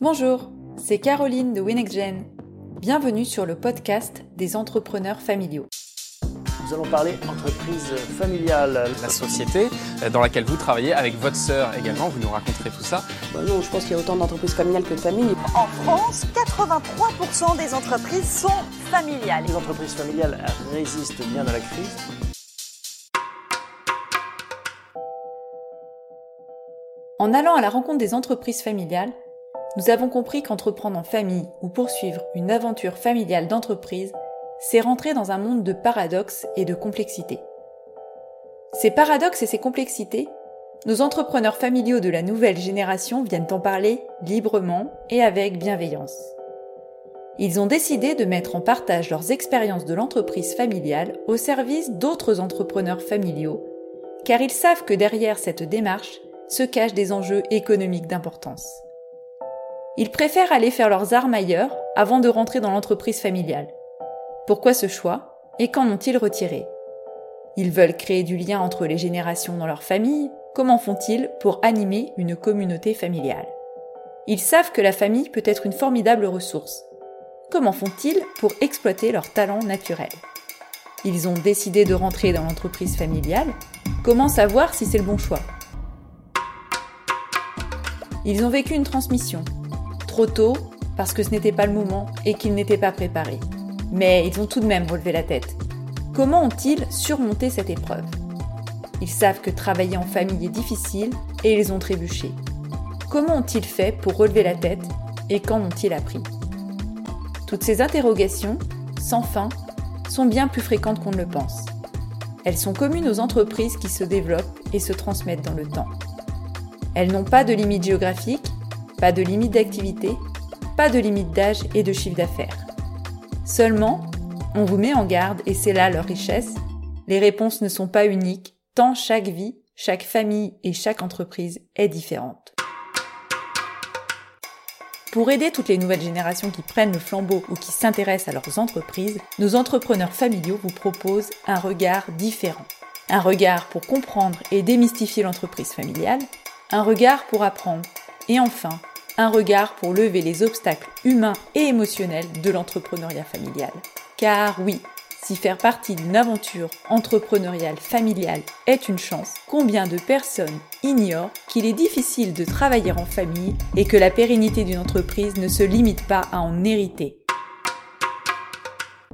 Bonjour, c'est Caroline de WinXGen. Bienvenue sur le podcast des entrepreneurs familiaux. Nous allons parler entreprise familiale. La société dans laquelle vous travaillez avec votre sœur également, vous nous raconterez tout ça. Bah non, je pense qu'il y a autant d'entreprises familiales que de familles. En France, 83% des entreprises sont familiales. Les entreprises familiales résistent bien à la crise. En allant à la rencontre des entreprises familiales, nous avons compris qu'entreprendre en famille ou poursuivre une aventure familiale d'entreprise, c'est rentrer dans un monde de paradoxes et de complexité. Ces paradoxes et ces complexités, nos entrepreneurs familiaux de la nouvelle génération viennent en parler librement et avec bienveillance. Ils ont décidé de mettre en partage leurs expériences de l'entreprise familiale au service d'autres entrepreneurs familiaux, car ils savent que derrière cette démarche se cachent des enjeux économiques d'importance. Ils préfèrent aller faire leurs armes ailleurs avant de rentrer dans l'entreprise familiale. Pourquoi ce choix et qu'en ont-ils retiré? Ils veulent créer du lien entre les générations dans leur famille. Comment font-ils pour animer une communauté familiale? Ils savent que la famille peut être une formidable ressource. Comment font-ils pour exploiter leurs talents naturels Ils ont décidé de rentrer dans l'entreprise familiale. Comment savoir si c'est le bon choix? Ils ont vécu une transmission, tôt parce que ce n'était pas le moment et qu'ils n'étaient pas préparés. Mais ils ont tout de même relevé la tête. Comment ont-ils surmonté cette épreuve? Ils savent que travailler en famille est difficile et ils ont trébuché. Comment ont-ils fait pour relever la tête et qu'en ont-ils appris? Toutes ces interrogations, sans fin, sont bien plus fréquentes qu'on ne le pense. Elles sont communes aux entreprises qui se développent et se transmettent dans le temps. Elles n'ont pas de limite géographique pas de limite d'activité, pas de limite d'âge et de chiffre d'affaires. Seulement, on vous met en garde, et c'est là leur richesse, les réponses ne sont pas uniques, tant chaque vie, chaque famille et chaque entreprise est différente. Pour aider toutes les nouvelles générations qui prennent le flambeau ou qui s'intéressent à leurs entreprises, nos entrepreneurs familiaux vous proposent un regard différent. Un regard pour comprendre et démystifier l'entreprise familiale, un regard pour apprendre, et enfin, un regard pour lever les obstacles humains et émotionnels de l'entrepreneuriat familial. Car oui, si faire partie d'une aventure entrepreneuriale familiale est une chance, combien de personnes ignorent qu'il est difficile de travailler en famille et que la pérennité d'une entreprise ne se limite pas à en hériter?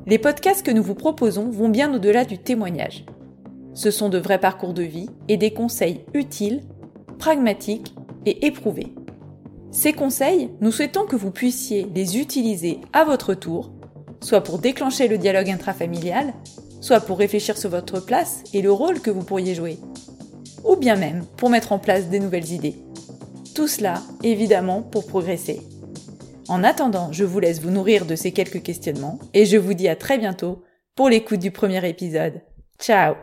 Les podcasts que nous vous proposons vont bien au-delà du témoignage. Ce sont de vrais parcours de vie et des conseils utiles, pragmatiques et éprouvés. Ces conseils, nous souhaitons que vous puissiez les utiliser à votre tour, soit pour déclencher le dialogue intrafamilial, soit pour réfléchir sur votre place et le rôle que vous pourriez jouer, ou bien même pour mettre en place des nouvelles idées. Tout cela, évidemment, pour progresser. En attendant, je vous laisse vous nourrir de ces quelques questionnements et je vous dis à très bientôt pour l'écoute du premier épisode. Ciao